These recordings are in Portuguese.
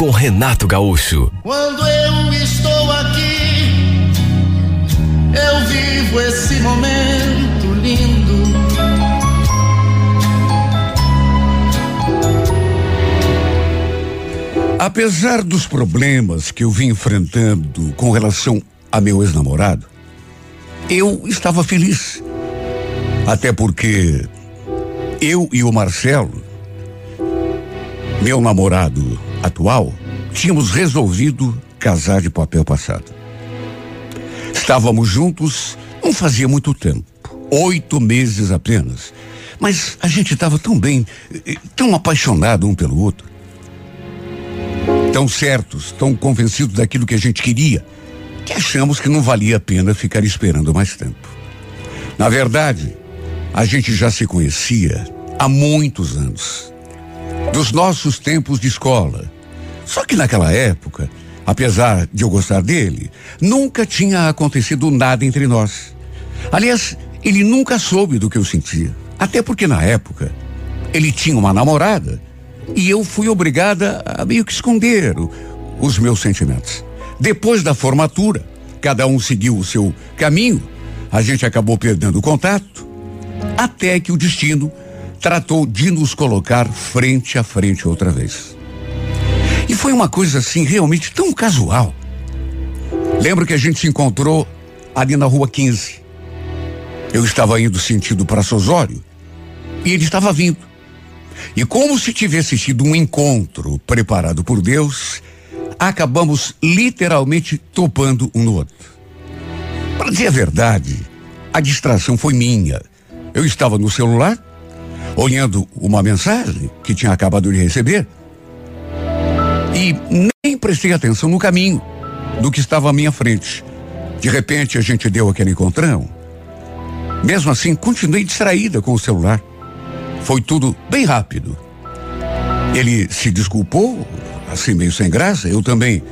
com Renato Gaúcho. Quando eu estou aqui, eu vivo esse momento lindo. Apesar dos problemas que eu vim enfrentando com relação a meu ex-namorado, eu estava feliz. Até porque eu e o Marcelo, meu namorado atual, tínhamos resolvido casar de papel passado. Estávamos juntos não fazia muito tempo, oito meses apenas. Mas a gente estava tão bem, eh, tão apaixonado um pelo outro. Tão certos, tão convencidos daquilo que a gente queria, que achamos que não valia a pena ficar esperando mais tempo. Na verdade, a gente já se conhecia há muitos anos. Dos nossos tempos de escola. Só que naquela época, apesar de eu gostar dele, nunca tinha acontecido nada entre nós. Aliás, ele nunca soube do que eu sentia. Até porque na época, ele tinha uma namorada e eu fui obrigada a meio que esconder o, os meus sentimentos. Depois da formatura, cada um seguiu o seu caminho, a gente acabou perdendo o contato, até que o destino tratou de nos colocar frente a frente outra vez. E foi uma coisa assim realmente tão casual. Lembro que a gente se encontrou ali na rua 15. Eu estava indo sentido para Sosório e ele estava vindo. E como se tivesse sido um encontro preparado por Deus, acabamos literalmente topando um no outro. Para dizer a verdade, a distração foi minha. Eu estava no celular, olhando uma mensagem que tinha acabado de receber, e nem prestei atenção no caminho do que estava à minha frente. De repente a gente deu aquele encontrão. Mesmo assim, continuei distraída com o celular. Foi tudo bem rápido. Ele se desculpou, assim meio sem graça, eu também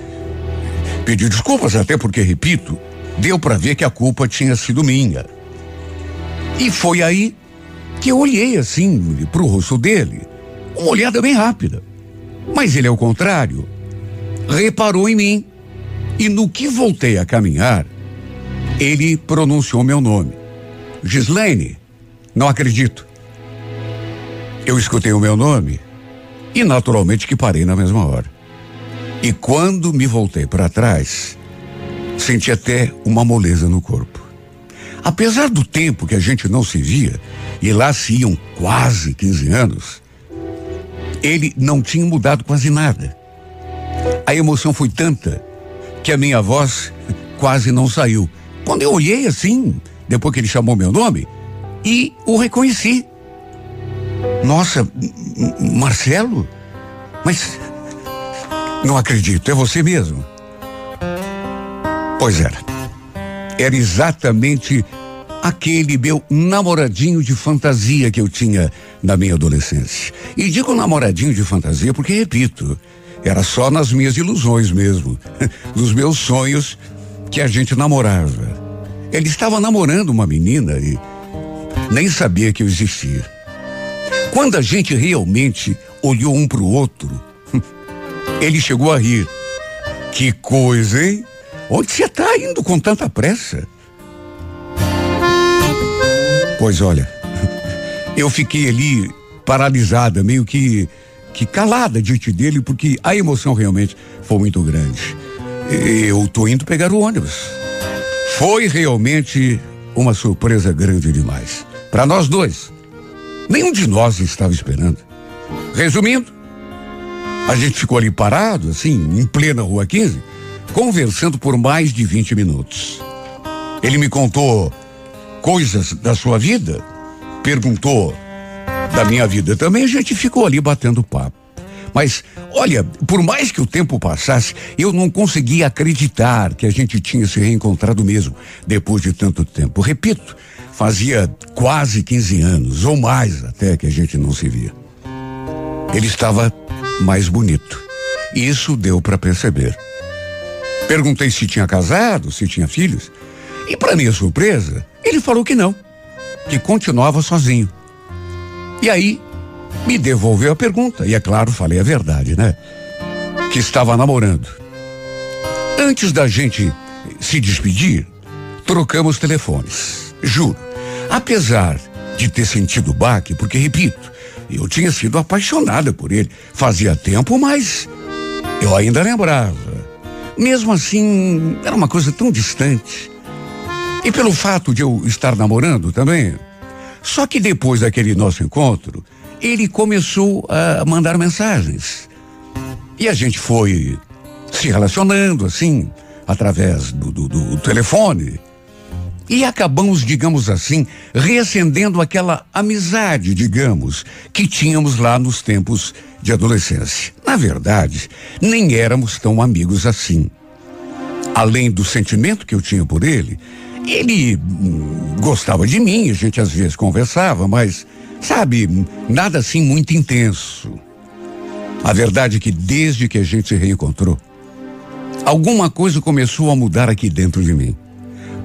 pedi desculpas, até porque, repito, deu para ver que a culpa tinha sido minha. E foi aí que eu olhei assim pro rosto dele, uma olhada bem rápida. Mas ele, ao contrário, reparou em mim. E no que voltei a caminhar, ele pronunciou meu nome. Gislaine, não acredito. Eu escutei o meu nome e naturalmente que parei na mesma hora. E quando me voltei para trás, senti até uma moleza no corpo. Apesar do tempo que a gente não se via, e lá se iam quase 15 anos, ele não tinha mudado quase nada. A emoção foi tanta que a minha voz quase não saiu. Quando eu olhei assim, depois que ele chamou meu nome, e o reconheci. Nossa, Marcelo? Mas não acredito, é você mesmo. Pois era. Era exatamente aquele meu namoradinho de fantasia que eu tinha na minha adolescência. E digo namoradinho de fantasia porque, repito, era só nas minhas ilusões mesmo, nos meus sonhos que a gente namorava. Ele estava namorando uma menina e nem sabia que eu existia. Quando a gente realmente olhou um para o outro, ele chegou a rir. Que coisa, hein? Onde você está indo com tanta pressa? Pois olha, eu fiquei ali paralisada, meio que que calada diante dele, porque a emoção realmente foi muito grande. Eu tô indo pegar o ônibus. Foi realmente uma surpresa grande demais. Para nós dois. Nenhum de nós estava esperando. Resumindo, a gente ficou ali parado, assim, em plena rua 15, conversando por mais de 20 minutos. Ele me contou coisas da sua vida, perguntou da minha vida também, a gente ficou ali batendo papo. Mas, olha, por mais que o tempo passasse, eu não conseguia acreditar que a gente tinha se reencontrado mesmo, depois de tanto tempo. Repito, fazia quase 15 anos, ou mais até, que a gente não se via. Ele estava mais bonito. Isso deu para perceber. Perguntei se tinha casado, se tinha filhos. E para minha surpresa, ele falou que não, que continuava sozinho. E aí, me devolveu a pergunta. E é claro, falei a verdade, né? Que estava namorando. Antes da gente se despedir, trocamos telefones. Juro. Apesar de ter sentido baque, porque, repito, eu tinha sido apaixonada por ele. Fazia tempo, mas eu ainda lembrava. Mesmo assim, era uma coisa tão distante. E pelo fato de eu estar namorando também. Só que depois daquele nosso encontro, ele começou a mandar mensagens. E a gente foi se relacionando assim, através do, do, do telefone. E acabamos, digamos assim, reacendendo aquela amizade, digamos, que tínhamos lá nos tempos de adolescência. Na verdade, nem éramos tão amigos assim. Além do sentimento que eu tinha por ele, ele hum, gostava de mim, a gente às vezes conversava, mas, sabe, nada assim muito intenso. A verdade é que desde que a gente se reencontrou, alguma coisa começou a mudar aqui dentro de mim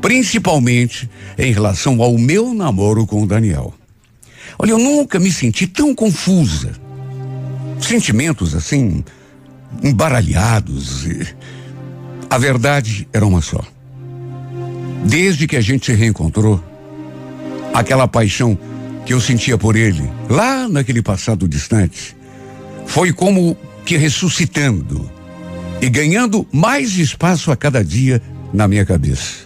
principalmente em relação ao meu namoro com o Daniel. Olha, eu nunca me senti tão confusa. Sentimentos assim, embaralhados. A verdade era uma só. Desde que a gente se reencontrou, aquela paixão que eu sentia por ele, lá naquele passado distante, foi como que ressuscitando e ganhando mais espaço a cada dia na minha cabeça.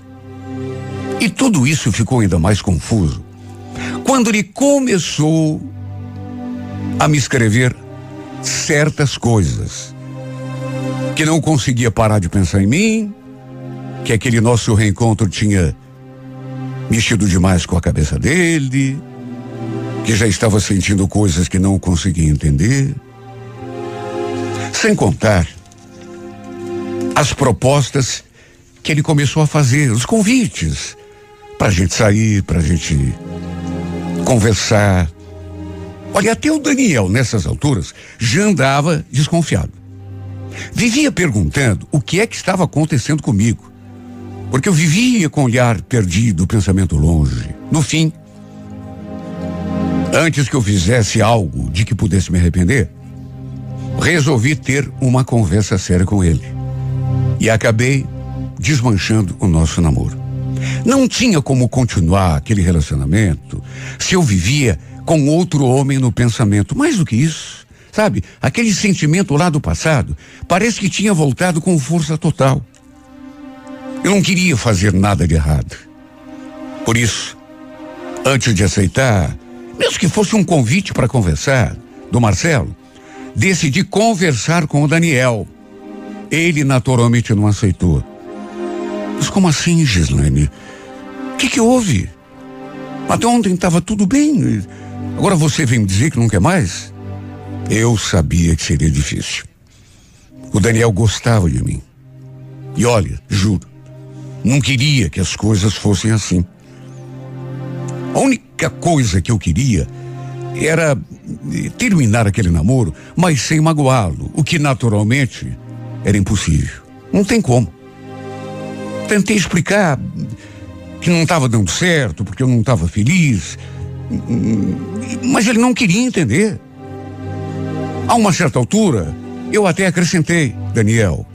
E tudo isso ficou ainda mais confuso quando ele começou a me escrever certas coisas que não conseguia parar de pensar em mim, que aquele nosso reencontro tinha mexido demais com a cabeça dele, que já estava sentindo coisas que não conseguia entender. Sem contar as propostas que ele começou a fazer, os convites Pra gente sair, pra gente conversar. Olha, até o Daniel, nessas alturas, já andava desconfiado. Vivia perguntando o que é que estava acontecendo comigo. Porque eu vivia com o olhar perdido, o pensamento longe. No fim, antes que eu fizesse algo de que pudesse me arrepender, resolvi ter uma conversa séria com ele. E acabei desmanchando o nosso namoro. Não tinha como continuar aquele relacionamento se eu vivia com outro homem no pensamento. Mais do que isso, sabe? Aquele sentimento lá do passado parece que tinha voltado com força total. Eu não queria fazer nada de errado. Por isso, antes de aceitar, mesmo que fosse um convite para conversar, do Marcelo, decidi conversar com o Daniel. Ele naturalmente não aceitou. Mas como assim, Gislaine? O que, que houve? Até ontem estava tudo bem. Agora você vem me dizer que não quer mais? Eu sabia que seria difícil. O Daniel gostava de mim. E olha, juro, não queria que as coisas fossem assim. A única coisa que eu queria era terminar aquele namoro, mas sem magoá-lo, o que naturalmente era impossível. Não tem como. Tentei explicar que não estava dando certo, porque eu não estava feliz. Mas ele não queria entender. A uma certa altura, eu até acrescentei, Daniel,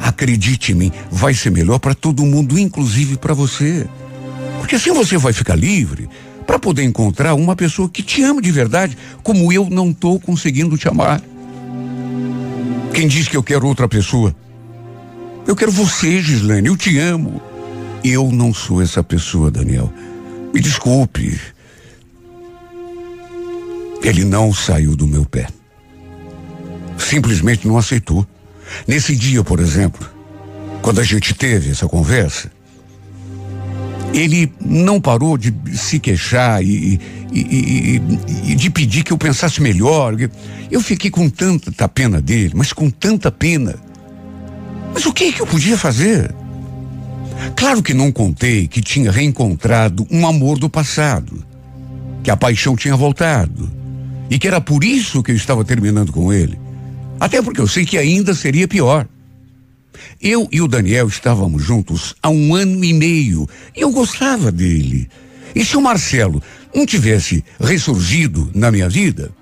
acredite em mim, vai ser melhor para todo mundo, inclusive para você. Porque assim você vai ficar livre para poder encontrar uma pessoa que te ama de verdade, como eu não estou conseguindo te amar. Quem diz que eu quero outra pessoa? Eu quero você, Gislane, eu te amo. Eu não sou essa pessoa, Daniel. Me desculpe. Ele não saiu do meu pé. Simplesmente não aceitou. Nesse dia, por exemplo, quando a gente teve essa conversa, Ele não parou de se queixar e, e, e, e, de pedir que eu pensasse melhor. Eu fiquei com tanta pena dele, mas com tanta pena. Mas o que, que eu podia fazer? Claro que não contei que tinha reencontrado um amor do passado, que a paixão tinha voltado e que era por isso que eu estava terminando com ele. Até porque eu sei que ainda seria pior. Eu e o Daniel estávamos juntos há um ano e meio e eu gostava dele. E se o Marcelo não tivesse ressurgido na minha vida,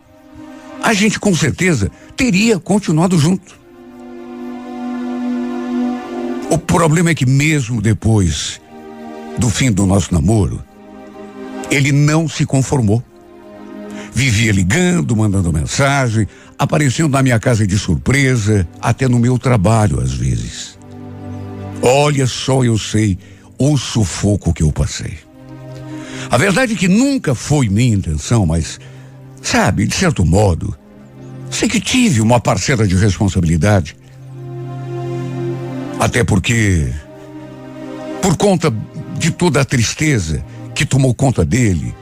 a gente com certeza teria continuado junto. O problema é que mesmo depois do fim do nosso namoro, ele não se conformou. Vivia ligando, mandando mensagem, aparecendo na minha casa de surpresa, até no meu trabalho às vezes. Olha só, eu sei o sufoco que eu passei. A verdade é que nunca foi minha intenção, mas, sabe, de certo modo, sei que tive uma parcela de responsabilidade. Até porque, por conta de toda a tristeza que tomou conta dele,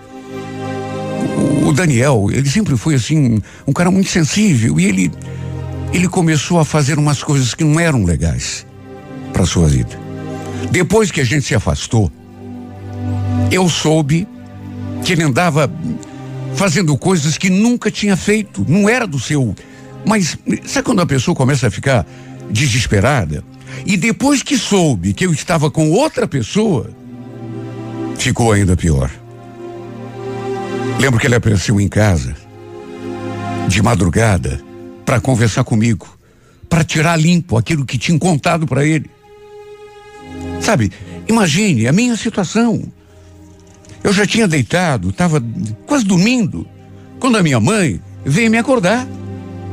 o Daniel, ele sempre foi assim, um cara muito sensível e ele ele começou a fazer umas coisas que não eram legais para sua vida. Depois que a gente se afastou, eu soube que ele andava fazendo coisas que nunca tinha feito, não era do seu. Mas sabe quando a pessoa começa a ficar desesperada? E depois que soube que eu estava com outra pessoa, ficou ainda pior. Lembro que ele apareceu em casa, de madrugada, para conversar comigo, para tirar limpo aquilo que tinha contado para ele. Sabe, imagine a minha situação. Eu já tinha deitado, estava quase dormindo, quando a minha mãe veio me acordar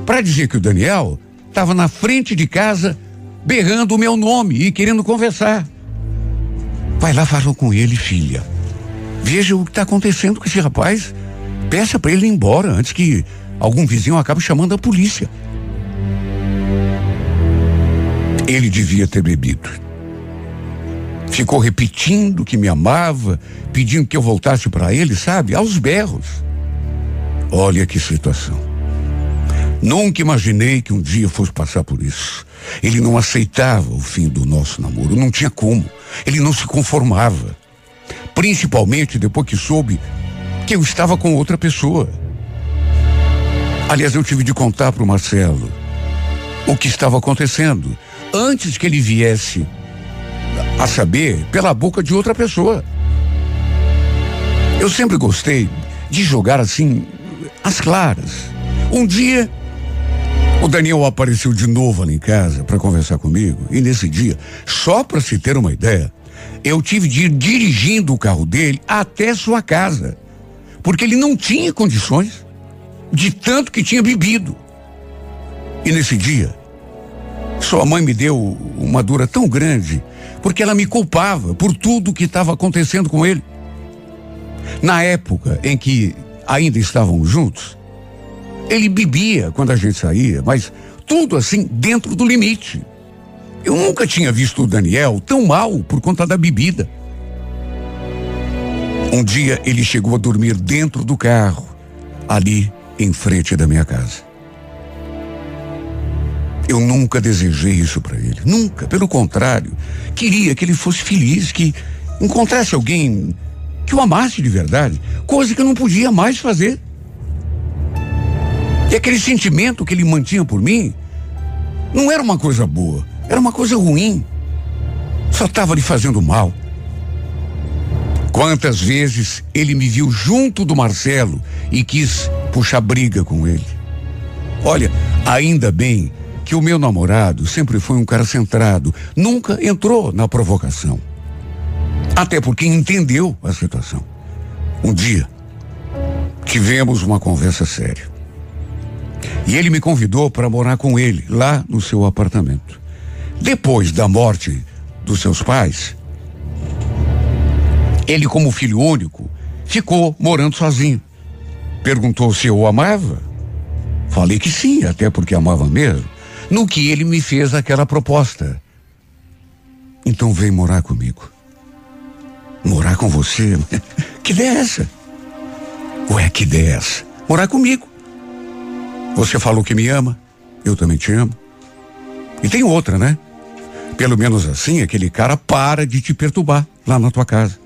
para dizer que o Daniel estava na frente de casa berrando o meu nome e querendo conversar. Vai lá, fala com ele, filha. Veja o que está acontecendo com esse rapaz. Peça para ele ir embora antes que algum vizinho acabe chamando a polícia. Ele devia ter bebido. Ficou repetindo que me amava, pedindo que eu voltasse para ele, sabe? Aos berros. Olha que situação. Nunca imaginei que um dia fosse passar por isso. Ele não aceitava o fim do nosso namoro, não tinha como. Ele não se conformava. Principalmente depois que soube que eu estava com outra pessoa. Aliás, eu tive de contar para o Marcelo o que estava acontecendo antes que ele viesse a saber pela boca de outra pessoa. Eu sempre gostei de jogar assim as claras. Um dia o Daniel apareceu de novo ali em casa para conversar comigo e nesse dia, só para se ter uma ideia, eu tive de ir dirigindo o carro dele até sua casa, porque ele não tinha condições de tanto que tinha bebido. E nesse dia, sua mãe me deu uma dura tão grande, porque ela me culpava por tudo que estava acontecendo com ele. Na época em que ainda estavam juntos, ele bebia quando a gente saía, mas tudo assim dentro do limite. Eu nunca tinha visto o Daniel tão mal por conta da bebida. Um dia ele chegou a dormir dentro do carro, ali em frente da minha casa. Eu nunca desejei isso para ele, nunca. Pelo contrário, queria que ele fosse feliz, que encontrasse alguém que o amasse de verdade, coisa que eu não podia mais fazer. E aquele sentimento que ele mantinha por mim não era uma coisa boa. Era uma coisa ruim. Só estava lhe fazendo mal. Quantas vezes ele me viu junto do Marcelo e quis puxar briga com ele. Olha, ainda bem que o meu namorado sempre foi um cara centrado, nunca entrou na provocação. Até porque entendeu a situação. Um dia, tivemos uma conversa séria. E ele me convidou para morar com ele, lá no seu apartamento. Depois da morte dos seus pais, ele, como filho único, ficou morando sozinho. Perguntou se eu o amava. Falei que sim, até porque amava mesmo. No que ele me fez aquela proposta. Então vem morar comigo. Morar com você? Que ideia é essa? Ué, que ideia é essa? Morar comigo. Você falou que me ama, eu também te amo. E tem outra, né? Pelo menos assim, aquele cara para de te perturbar lá na tua casa.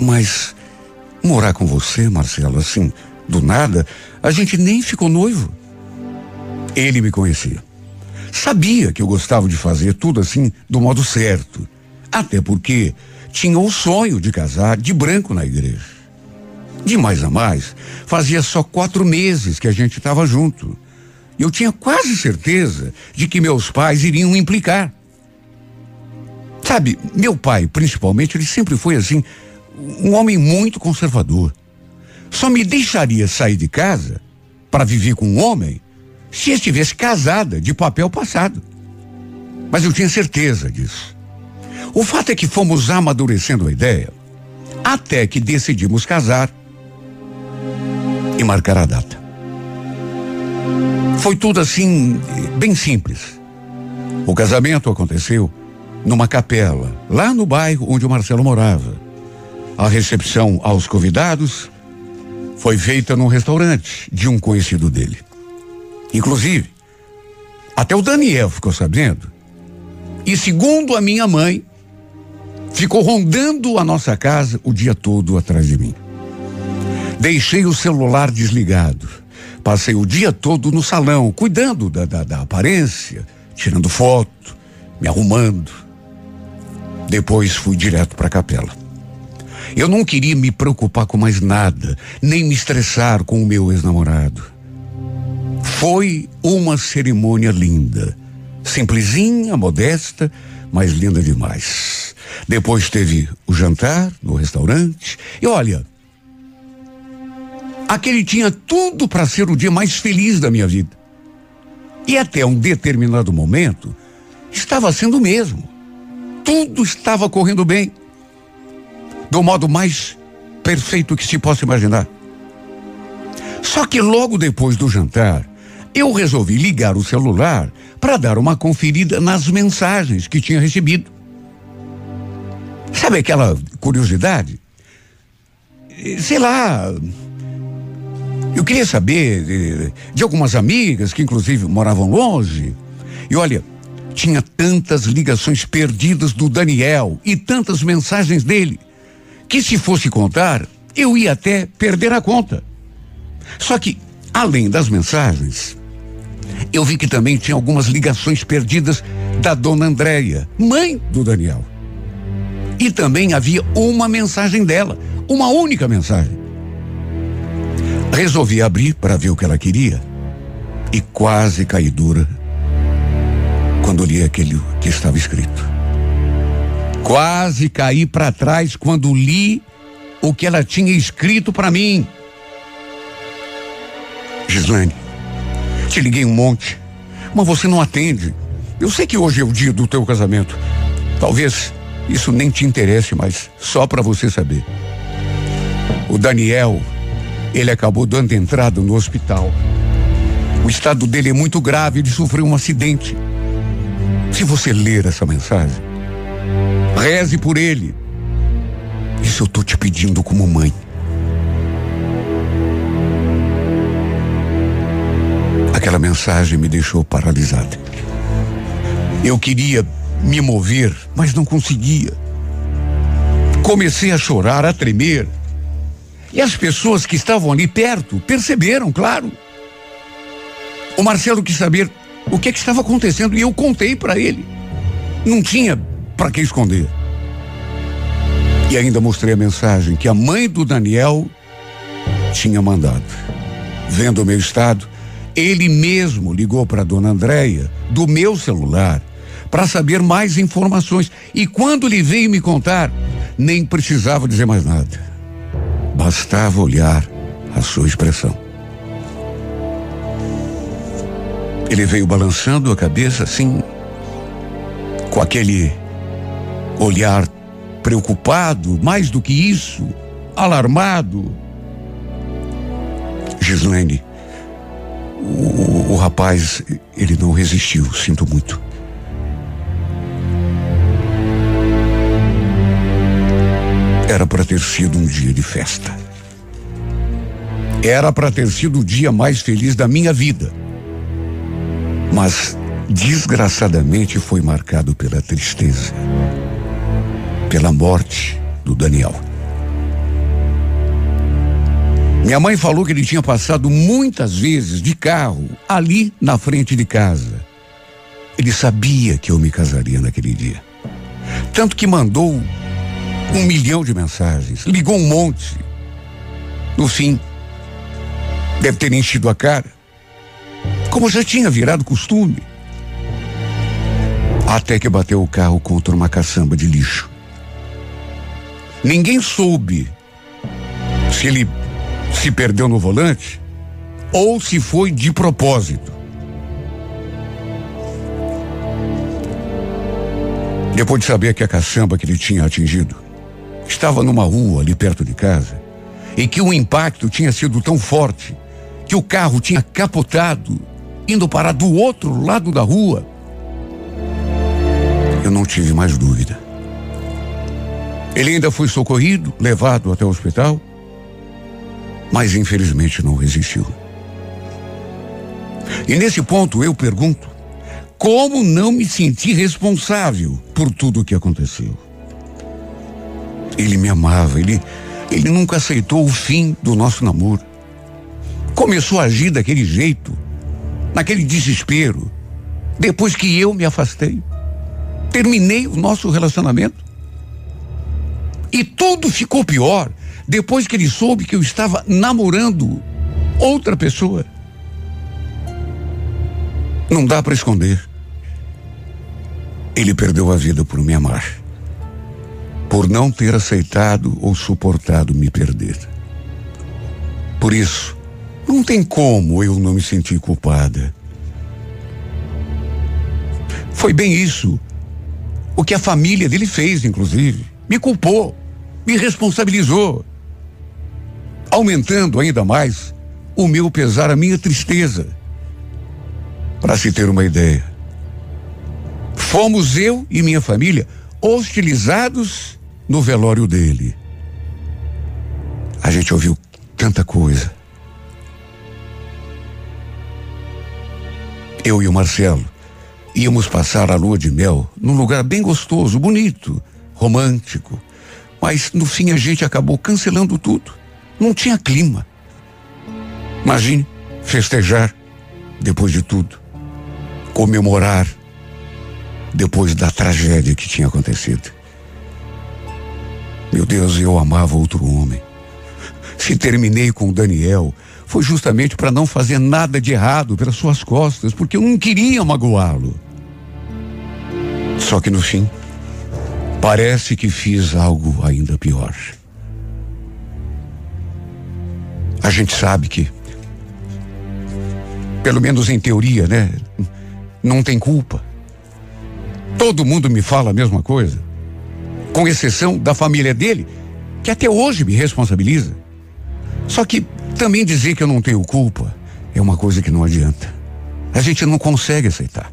Mas morar com você, Marcelo, assim, do nada, a gente nem ficou noivo. Ele me conhecia. Sabia que eu gostava de fazer tudo assim do modo certo. Até porque tinha o sonho de casar de branco na igreja. De mais a mais, fazia só quatro meses que a gente estava junto. Eu tinha quase certeza de que meus pais iriam implicar. Sabe, meu pai, principalmente, ele sempre foi assim, um homem muito conservador. Só me deixaria sair de casa para viver com um homem se estivesse casada de papel passado. Mas eu tinha certeza disso. O fato é que fomos amadurecendo a ideia até que decidimos casar e marcar a data. Foi tudo assim, bem simples. O casamento aconteceu numa capela, lá no bairro onde o Marcelo morava. A recepção aos convidados foi feita num restaurante de um conhecido dele. Inclusive, até o Daniel ficou sabendo. E segundo a minha mãe, ficou rondando a nossa casa o dia todo atrás de mim. Deixei o celular desligado. Passei o dia todo no salão, cuidando da, da, da aparência, tirando foto, me arrumando. Depois fui direto para a capela. Eu não queria me preocupar com mais nada, nem me estressar com o meu ex-namorado. Foi uma cerimônia linda. Simplesinha, modesta, mas linda demais. Depois teve o jantar no restaurante. E olha, aquele tinha tudo para ser o dia mais feliz da minha vida. E até um determinado momento, estava sendo o mesmo. Tudo estava correndo bem. Do modo mais perfeito que se possa imaginar. Só que logo depois do jantar, eu resolvi ligar o celular para dar uma conferida nas mensagens que tinha recebido. Sabe aquela curiosidade? Sei lá. Eu queria saber de, de algumas amigas que, inclusive, moravam longe. E olha, tinha tantas ligações perdidas do Daniel e tantas mensagens dele, que se fosse contar, eu ia até perder a conta. Só que, além das mensagens, eu vi que também tinha algumas ligações perdidas da dona Andréia, mãe do Daniel. E também havia uma mensagem dela, uma única mensagem. Resolvi abrir para ver o que ela queria e quase caí dura quando li aquele que estava escrito. Quase caí para trás quando li o que ela tinha escrito para mim. Gislaine, te liguei um monte, mas você não atende. Eu sei que hoje é o dia do teu casamento. Talvez isso nem te interesse, mas só para você saber. O Daniel, ele acabou dando entrada no hospital. O estado dele é muito grave, ele sofreu um acidente. Se você ler essa mensagem, reze por ele. Isso eu tô te pedindo como mãe. Aquela mensagem me deixou paralisada. Eu queria me mover, mas não conseguia. Comecei a chorar, a tremer. E as pessoas que estavam ali perto perceberam, claro. O Marcelo quis saber o que, é que estava acontecendo e eu contei para ele. Não tinha para que esconder. E ainda mostrei a mensagem que a mãe do Daniel tinha mandado. Vendo o meu estado, ele mesmo ligou para dona Andréia do meu celular para saber mais informações. E quando ele veio me contar, nem precisava dizer mais nada. Bastava olhar a sua expressão. Ele veio balançando a cabeça assim, com aquele olhar preocupado, mais do que isso, alarmado. Gislaine, o, o, rapaz, ele não resistiu, sinto muito. Era para ter sido um dia de festa. Era para ter sido o dia mais feliz da minha vida. Mas, desgraçadamente, foi marcado pela tristeza, pela morte do Daniel. Minha mãe falou que ele tinha passado muitas vezes de carro ali na frente de casa. Ele sabia que eu me casaria naquele dia. Tanto que mandou um milhão de mensagens, ligou um monte. No fim, deve ter enchido a cara. Como já tinha virado costume. Até que bateu o carro contra uma caçamba de lixo. Ninguém soube se ele se perdeu no volante ou se foi de propósito. Depois de saber que a caçamba que ele tinha atingido estava numa rua ali perto de casa e que o impacto tinha sido tão forte que o carro tinha capotado, indo parar do outro lado da rua, eu não tive mais dúvida. Ele ainda foi socorrido, levado até o hospital mas infelizmente não resistiu. E nesse ponto eu pergunto: como não me senti responsável por tudo o que aconteceu? Ele me amava, ele, ele nunca aceitou o fim do nosso namoro. Começou a agir daquele jeito, naquele desespero, depois que eu me afastei. Terminei o nosso relacionamento. E tudo ficou pior depois que ele soube que eu estava namorando outra pessoa. Não dá para esconder. Ele perdeu a vida por me amar. Por não ter aceitado ou suportado me perder. Por isso, não tem como eu não me sentir culpada. Foi bem isso. O que a família dele fez, inclusive. Me culpou, me responsabilizou aumentando ainda mais o meu pesar, a minha tristeza. Para se ter uma ideia, fomos eu e minha família hostilizados no velório dele. A gente ouviu tanta coisa. Eu e o Marcelo íamos passar a lua de mel num lugar bem gostoso, bonito, romântico. Mas no fim a gente acabou cancelando tudo. Não tinha clima. Imagine festejar depois de tudo. Comemorar depois da tragédia que tinha acontecido. Meu Deus, eu amava outro homem. Se terminei com o Daniel, foi justamente para não fazer nada de errado pelas suas costas, porque eu não queria magoá-lo. Só que no fim, parece que fiz algo ainda pior. A gente sabe que, pelo menos em teoria, né? Não tem culpa. Todo mundo me fala a mesma coisa, com exceção da família dele, que até hoje me responsabiliza. Só que também dizer que eu não tenho culpa é uma coisa que não adianta. A gente não consegue aceitar.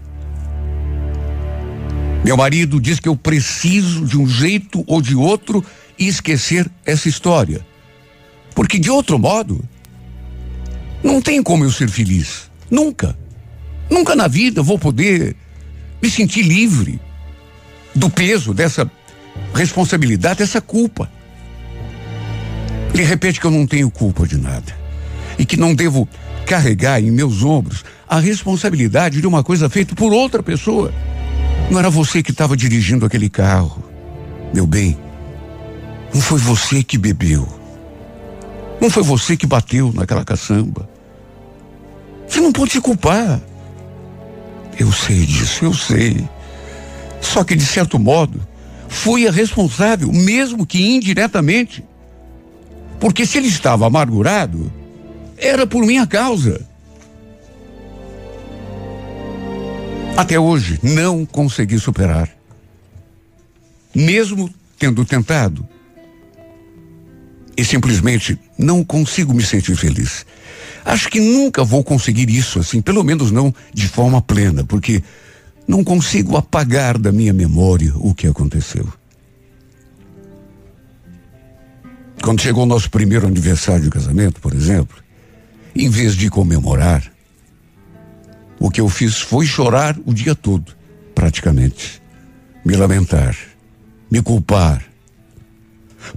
Meu marido diz que eu preciso de um jeito ou de outro esquecer essa história. Porque de outro modo, não tem como eu ser feliz. Nunca. Nunca na vida vou poder me sentir livre do peso dessa responsabilidade, dessa culpa. Ele repete que eu não tenho culpa de nada e que não devo carregar em meus ombros a responsabilidade de uma coisa feita por outra pessoa. Não era você que estava dirigindo aquele carro, meu bem. Não foi você que bebeu. Não foi você que bateu naquela caçamba. Você não pode se culpar. Eu sei disso, eu sei. Só que, de certo modo, fui a responsável, mesmo que indiretamente. Porque se ele estava amargurado, era por minha causa. Até hoje, não consegui superar. Mesmo tendo tentado, e simplesmente não consigo me sentir feliz. Acho que nunca vou conseguir isso assim, pelo menos não de forma plena, porque não consigo apagar da minha memória o que aconteceu. Quando chegou o nosso primeiro aniversário de casamento, por exemplo, em vez de comemorar, o que eu fiz foi chorar o dia todo, praticamente. Me lamentar, me culpar.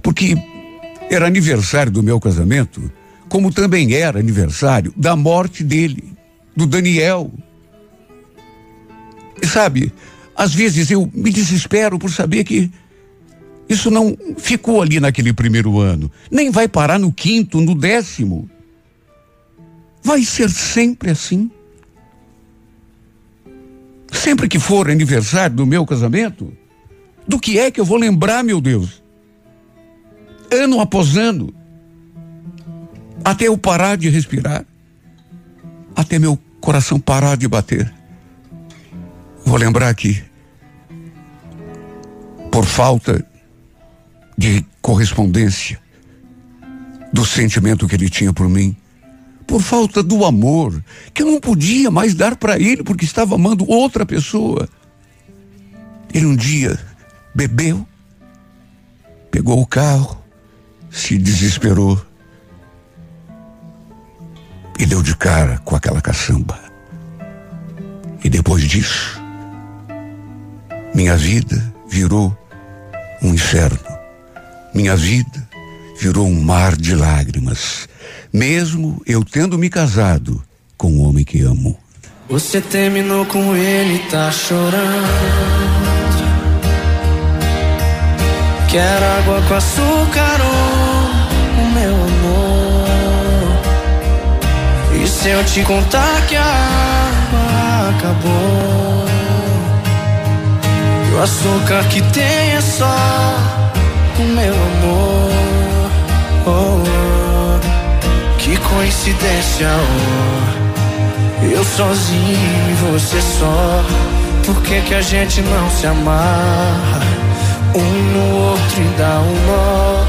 Porque era aniversário do meu casamento, como também era aniversário da morte dele, do Daniel. E sabe, às vezes eu me desespero por saber que isso não ficou ali naquele primeiro ano, nem vai parar no quinto, no décimo. Vai ser sempre assim. Sempre que for aniversário do meu casamento, do que é que eu vou lembrar, meu Deus? Ano após ano, até eu parar de respirar, até meu coração parar de bater. Vou lembrar que, por falta de correspondência do sentimento que ele tinha por mim, por falta do amor que eu não podia mais dar para ele porque estava amando outra pessoa. Ele um dia bebeu, pegou o carro, se desesperou e deu de cara com aquela caçamba. E depois disso, minha vida virou um inferno. Minha vida virou um mar de lágrimas mesmo eu tendo me casado com o homem que amo. Você terminou com ele, tá chorando. Quer água com açúcar, oh, meu amor. E se eu te contar que a água acabou? E o açúcar que tem é só o meu amor. Oh, oh. Que coincidência, oh. Eu sozinho e você só. Por que, que a gente não se amarra? Um no outro e dá um nó.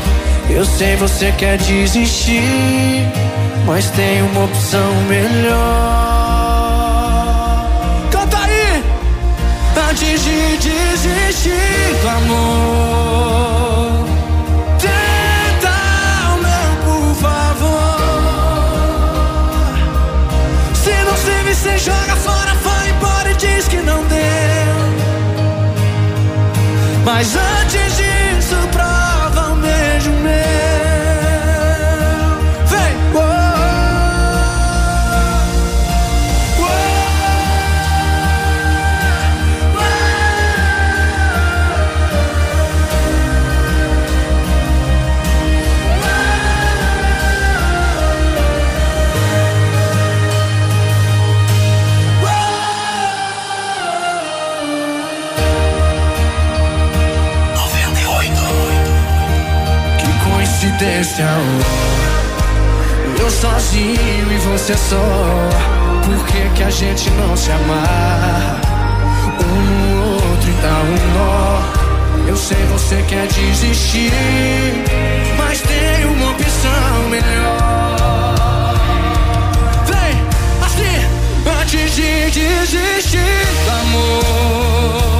Eu sei você quer desistir, mas tem uma opção melhor. Canta aí! Antes de desistir do amor. Joga fora, vai embora e diz que não deu. Mas antes disso, prova um beijo meu. Desse amor. Eu sozinho e você só. Por que, que a gente não se amar? Um no outro e dá um nó. Eu sei você quer desistir, mas tem uma opção melhor. Vem, assim, antes de desistir amor.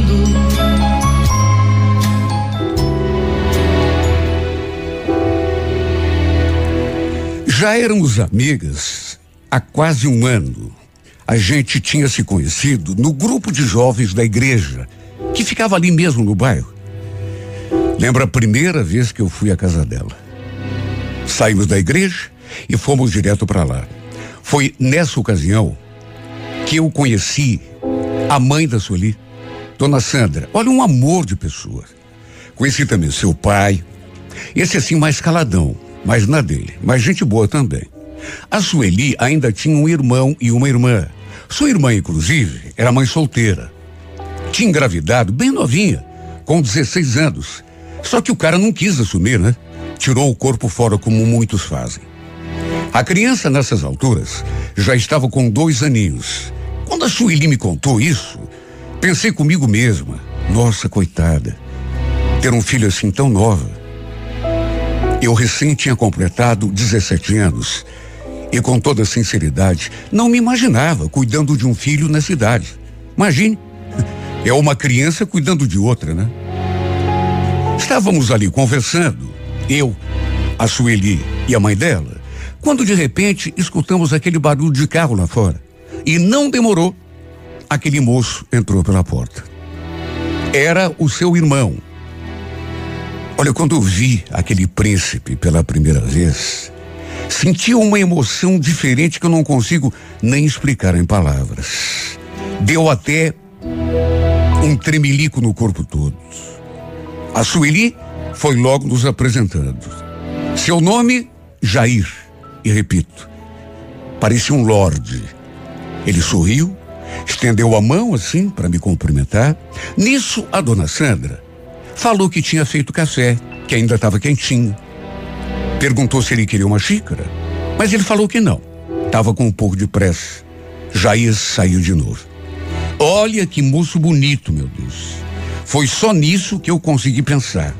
Já éramos amigas há quase um ano. A gente tinha se conhecido no grupo de jovens da igreja, que ficava ali mesmo no bairro. Lembro a primeira vez que eu fui à casa dela. Saímos da igreja e fomos direto para lá. Foi nessa ocasião que eu conheci a mãe da Sueli, Dona Sandra. Olha, um amor de pessoa. Conheci também seu pai. Esse assim mais caladão, mais na dele, mas gente boa também. A Sueli ainda tinha um irmão e uma irmã. Sua irmã, inclusive, era mãe solteira. Tinha engravidado bem novinha, com 16 anos. Só que o cara não quis assumir, né? Tirou o corpo fora como muitos fazem. A criança nessas alturas já estava com dois aninhos. Quando a Sueli me contou isso, pensei comigo mesma, nossa coitada, ter um filho assim tão nova. Eu recém tinha completado 17 anos e com toda sinceridade, não me imaginava cuidando de um filho na cidade. Imagine, é uma criança cuidando de outra, né? Estávamos ali conversando, eu, a Sueli e a mãe dela, quando de repente escutamos aquele barulho de carro lá fora. E não demorou, aquele moço entrou pela porta. Era o seu irmão. Olha, quando eu vi aquele príncipe pela primeira vez, senti uma emoção diferente que eu não consigo nem explicar em palavras. Deu até um tremelico no corpo todo. A Sueli foi logo nos apresentando. Seu nome, Jair. E repito, parecia um lorde. Ele sorriu, estendeu a mão assim para me cumprimentar. Nisso, a dona Sandra falou que tinha feito café, que ainda estava quentinho. Perguntou se ele queria uma xícara, mas ele falou que não. Estava com um pouco de pressa. Jair saiu de novo. Olha que moço bonito, meu Deus. Foi só nisso que eu consegui pensar.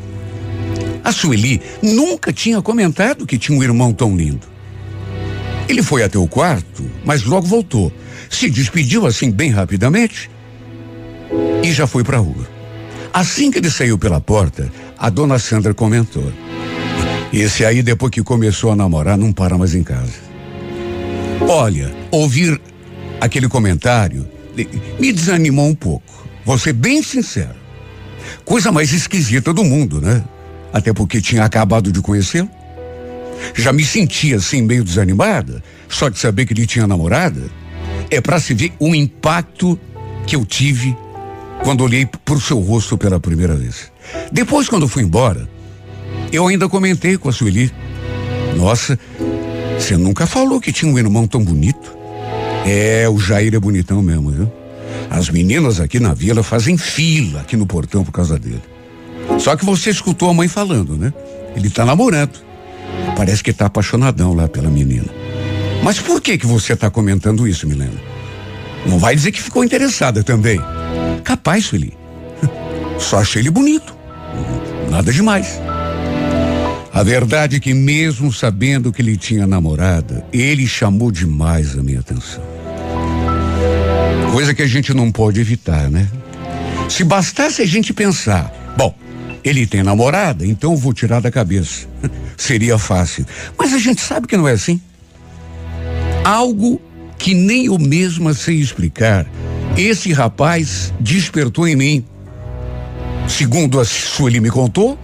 A Sueli nunca tinha comentado que tinha um irmão tão lindo. Ele foi até o quarto, mas logo voltou. Se despediu assim bem rapidamente e já foi para a rua. Assim que ele saiu pela porta, a dona Sandra comentou: Esse aí, depois que começou a namorar, não para mais em casa. Olha, ouvir aquele comentário me desanimou um pouco. Vou ser bem sincero. Coisa mais esquisita do mundo, né? Até porque tinha acabado de conhecê-lo. Já me sentia assim meio desanimada, só de saber que ele tinha namorada. É para se ver o impacto que eu tive quando olhei para o seu rosto pela primeira vez. Depois, quando fui embora, eu ainda comentei com a Sueli. Nossa, você nunca falou que tinha um irmão tão bonito. É, o Jair é bonitão mesmo, viu? As meninas aqui na vila fazem fila aqui no portão por causa dele. Só que você escutou a mãe falando, né? Ele tá namorando. Parece que tá apaixonadão lá pela menina. Mas por que que você tá comentando isso, Milena? Não vai dizer que ficou interessada também. Capaz, Felipe. Só achei ele bonito. Nada demais. A verdade é que mesmo sabendo que ele tinha namorada, ele chamou demais a minha atenção. Coisa que a gente não pode evitar, né? Se bastasse a gente pensar, bom, ele tem namorada, então eu vou tirar da cabeça. Seria fácil. Mas a gente sabe que não é assim. Algo que nem eu mesma sei explicar. Esse rapaz despertou em mim. Segundo a Sueli me contou,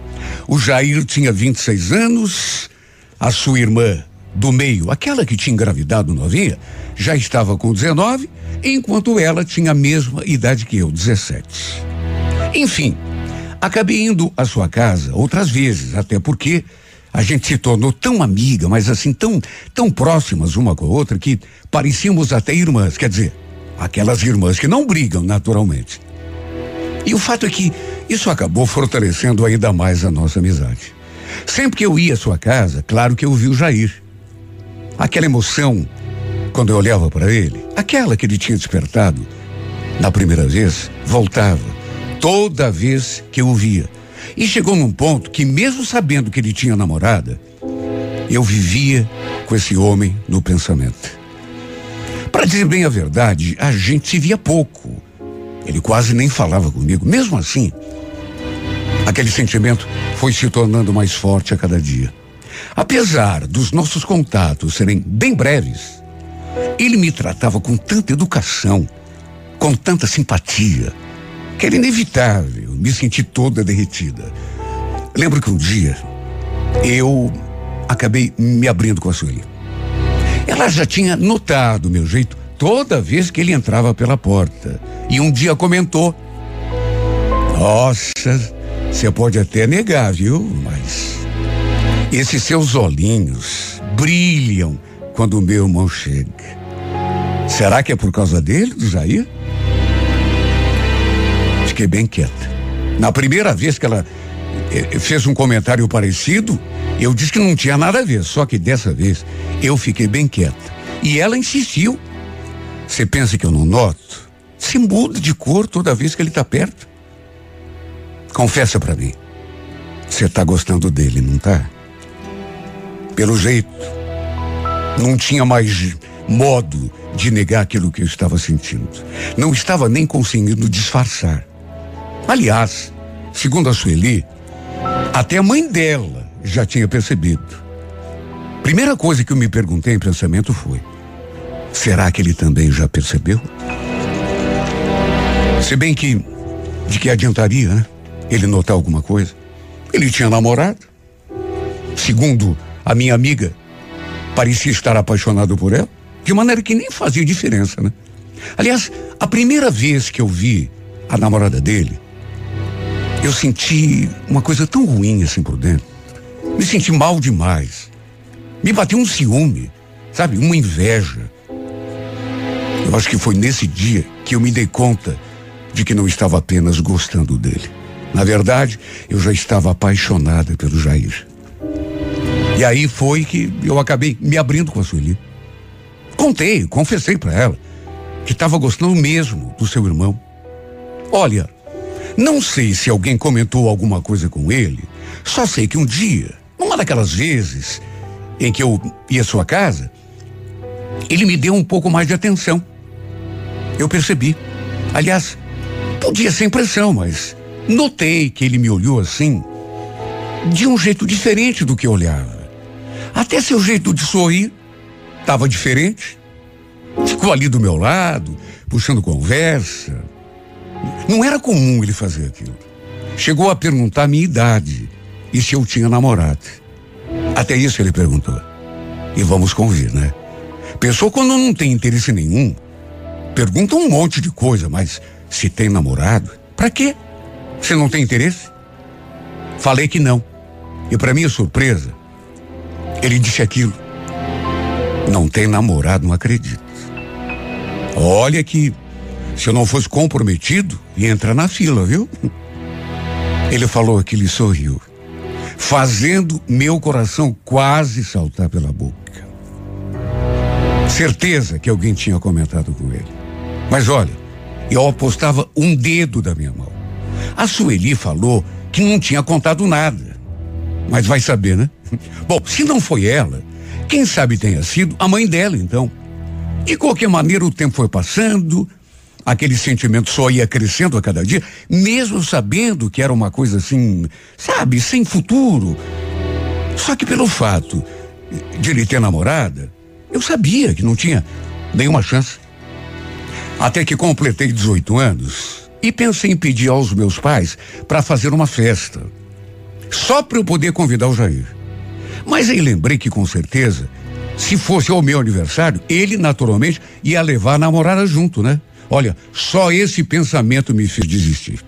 o Jair tinha 26 anos, a sua irmã do meio, aquela que tinha engravidado novinha, já estava com 19, enquanto ela tinha a mesma idade que eu, 17. Enfim, Acabei indo à sua casa outras vezes, até porque a gente se tornou tão amiga, mas assim, tão, tão próximas uma com a outra que parecíamos até irmãs, quer dizer, aquelas irmãs que não brigam naturalmente. E o fato é que isso acabou fortalecendo ainda mais a nossa amizade. Sempre que eu ia à sua casa, claro que eu vi o Jair. Aquela emoção, quando eu olhava para ele, aquela que ele tinha despertado na primeira vez, voltava toda vez que eu o via. E chegou num ponto que, mesmo sabendo que ele tinha namorada, eu vivia com esse homem no pensamento. Para dizer bem a verdade, a gente se via pouco. Ele quase nem falava comigo. Mesmo assim, aquele sentimento foi se tornando mais forte a cada dia. Apesar dos nossos contatos serem bem breves, ele me tratava com tanta educação, com tanta simpatia, que era inevitável me sentir toda derretida. Lembro que um dia eu acabei me abrindo com a Sueli. Ela já tinha notado meu jeito toda vez que ele entrava pela porta. E um dia comentou: Nossa, você pode até negar, viu? Mas esses seus olhinhos brilham quando o meu irmão chega. Será que é por causa dele, do Jair? Fiquei bem quieta. Na primeira vez que ela fez um comentário parecido, eu disse que não tinha nada a ver, só que dessa vez eu fiquei bem quieta. E ela insistiu. Você pensa que eu não noto? Se muda de cor toda vez que ele está perto. Confessa para mim. Você está gostando dele, não tá? Pelo jeito, não tinha mais modo de negar aquilo que eu estava sentindo. Não estava nem conseguindo disfarçar. Aliás, segundo a Sueli, até a mãe dela já tinha percebido. Primeira coisa que eu me perguntei em pensamento foi: será que ele também já percebeu? Se bem que, de que adiantaria, né? Ele notar alguma coisa? Ele tinha namorado. Segundo a minha amiga, parecia estar apaixonado por ela, de maneira que nem fazia diferença, né? Aliás, a primeira vez que eu vi a namorada dele, eu senti uma coisa tão ruim assim por dentro. Me senti mal demais. Me bateu um ciúme, sabe? Uma inveja. Eu acho que foi nesse dia que eu me dei conta de que não estava apenas gostando dele. Na verdade, eu já estava apaixonada pelo Jair. E aí foi que eu acabei me abrindo com a Sueli. Contei, confessei para ela que estava gostando mesmo do seu irmão. Olha, não sei se alguém comentou alguma coisa com ele, só sei que um dia, numa daquelas vezes em que eu ia à sua casa, ele me deu um pouco mais de atenção. Eu percebi. Aliás, podia ser impressão, mas notei que ele me olhou assim, de um jeito diferente do que eu olhava. Até seu jeito de sorrir estava diferente. Ficou ali do meu lado, puxando conversa, não era comum ele fazer aquilo. Chegou a perguntar a minha idade e se eu tinha namorado. Até isso ele perguntou. E vamos convir, né? Pessoa quando não tem interesse nenhum, pergunta um monte de coisa, mas se tem namorado, para quê? Você não tem interesse? Falei que não. E para minha surpresa, ele disse aquilo. Não tem namorado, não acredito. Olha que se eu não fosse comprometido, ia entrar na fila, viu? Ele falou aquilo e sorriu, fazendo meu coração quase saltar pela boca. Certeza que alguém tinha comentado com ele. Mas olha, eu apostava um dedo da minha mão. A Sueli falou que não tinha contado nada. Mas vai saber, né? Bom, se não foi ela, quem sabe tenha sido a mãe dela, então. De qualquer maneira, o tempo foi passando, aquele sentimento só ia crescendo a cada dia, mesmo sabendo que era uma coisa assim, sabe, sem futuro. Só que pelo fato de ele ter namorada, eu sabia que não tinha nenhuma chance. Até que completei 18 anos e pensei em pedir aos meus pais para fazer uma festa. Só para eu poder convidar o Jair. Mas aí lembrei que com certeza, se fosse o meu aniversário, ele naturalmente ia levar a namorada junto, né? Olha, só esse pensamento me fez desistir.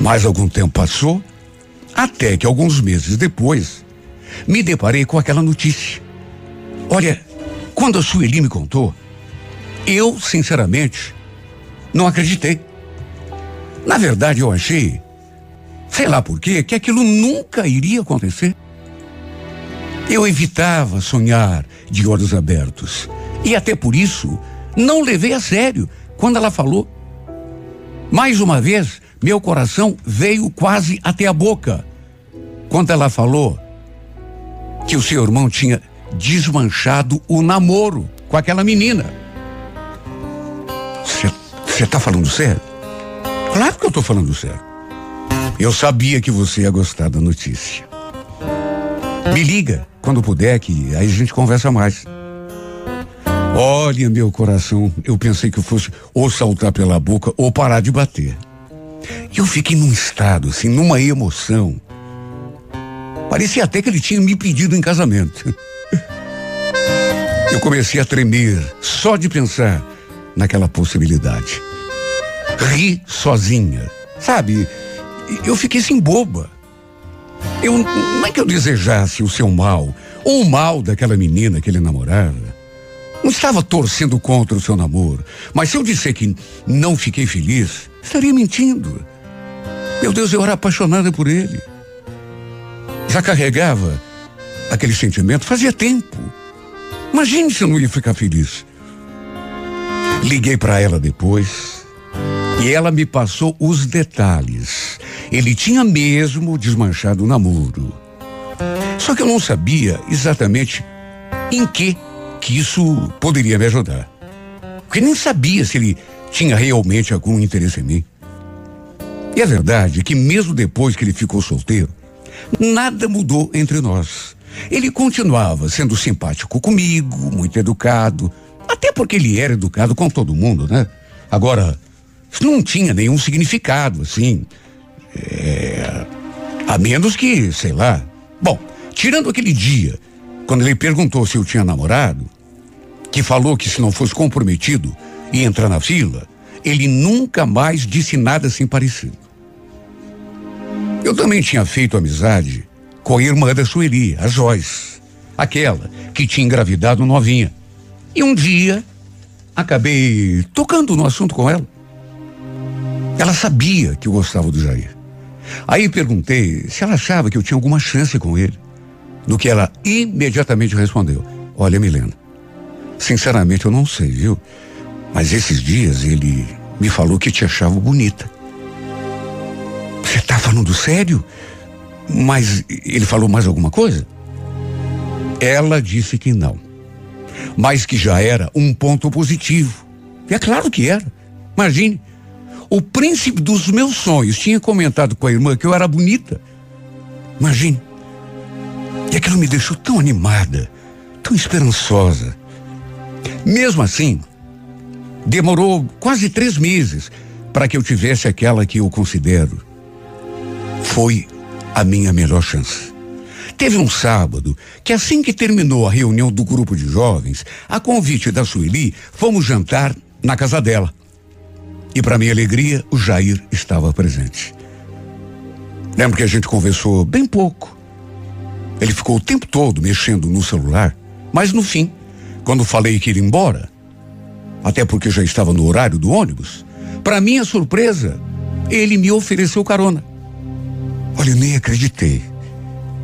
Mais algum tempo passou, até que alguns meses depois, me deparei com aquela notícia. Olha, quando a Sueli me contou, eu, sinceramente, não acreditei. Na verdade, eu achei, sei lá por quê, que aquilo nunca iria acontecer. Eu evitava sonhar de olhos abertos. E até por isso, não levei a sério quando ela falou. Mais uma vez, meu coração veio quase até a boca quando ela falou que o seu irmão tinha desmanchado o namoro com aquela menina. Você está falando sério? Claro que eu estou falando sério. Eu sabia que você ia gostar da notícia. Me liga quando puder, que aí a gente conversa mais. Olha, meu coração, eu pensei que eu fosse ou saltar pela boca ou parar de bater. Eu fiquei num estado, assim, numa emoção. Parecia até que ele tinha me pedido em casamento. Eu comecei a tremer só de pensar naquela possibilidade. Ri sozinha. Sabe, eu fiquei assim boba. Eu, não é que eu desejasse o seu mal, ou o mal daquela menina que ele namorava. Não estava torcendo contra o seu namoro. Mas se eu disser que não fiquei feliz, estaria mentindo. Meu Deus, eu era apaixonada por ele. Já carregava aquele sentimento fazia tempo. Imagine se eu não ia ficar feliz. Liguei para ela depois e ela me passou os detalhes. Ele tinha mesmo desmanchado o namoro. Só que eu não sabia exatamente em que que isso poderia me ajudar. Porque nem sabia se ele tinha realmente algum interesse em mim. E a verdade é que mesmo depois que ele ficou solteiro, nada mudou entre nós. Ele continuava sendo simpático comigo, muito educado, até porque ele era educado com todo mundo, né? Agora, isso não tinha nenhum significado, assim. É, a menos que, sei lá. Bom, tirando aquele dia, quando ele perguntou se eu tinha namorado, que falou que se não fosse comprometido ia entrar na fila, ele nunca mais disse nada assim parecido. Eu também tinha feito amizade com a irmã da Sueli, a Joyce, aquela que tinha engravidado novinha. E um dia acabei tocando no assunto com ela. Ela sabia que eu gostava do Jair. Aí perguntei se ela achava que eu tinha alguma chance com ele. No que ela imediatamente respondeu: Olha, Milena, sinceramente eu não sei, viu? Mas esses dias ele me falou que te achava bonita. Você tá falando sério? Mas ele falou mais alguma coisa? Ela disse que não. Mas que já era um ponto positivo. E é claro que era. Imagine, o príncipe dos meus sonhos tinha comentado com a irmã que eu era bonita. Imagine. E aquilo me deixou tão animada, tão esperançosa. Mesmo assim, demorou quase três meses para que eu tivesse aquela que eu considero. Foi a minha melhor chance. Teve um sábado que, assim que terminou a reunião do grupo de jovens, a convite da Sueli, fomos jantar na casa dela. E, para minha alegria, o Jair estava presente. Lembro que a gente conversou bem pouco. Ele ficou o tempo todo mexendo no celular, mas no fim, quando falei que ia embora, até porque já estava no horário do ônibus, para minha surpresa, ele me ofereceu carona. Olha, eu nem acreditei.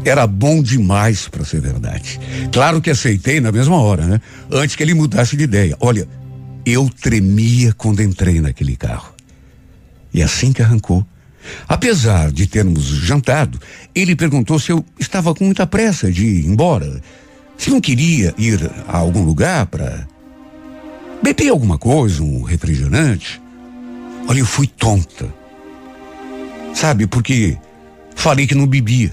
Era bom demais para ser verdade. Claro que aceitei na mesma hora, né? Antes que ele mudasse de ideia. Olha, eu tremia quando entrei naquele carro. E assim que arrancou, apesar de termos jantado, ele perguntou se eu estava com muita pressa de ir embora. Se não queria ir a algum lugar para beber alguma coisa, um refrigerante. Olha, eu fui tonta. Sabe, porque Falei que não bebia.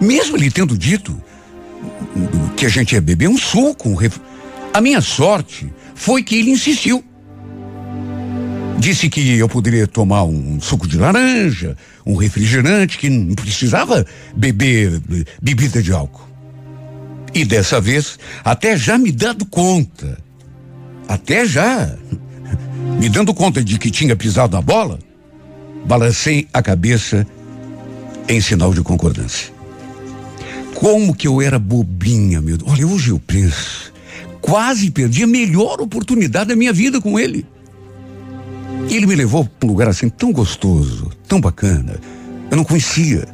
Mesmo ele tendo dito que a gente ia beber um suco, um ref... a minha sorte foi que ele insistiu. Disse que eu poderia tomar um suco de laranja, um refrigerante, que não precisava beber bebida de álcool. E dessa vez, até já me dando conta, até já me dando conta de que tinha pisado na bola, balancei a cabeça em sinal de concordância. Como que eu era bobinha, meu Deus. Olha, hoje eu penso. Quase perdi a melhor oportunidade da minha vida com ele. Ele me levou para um lugar assim tão gostoso, tão bacana. Eu não conhecia.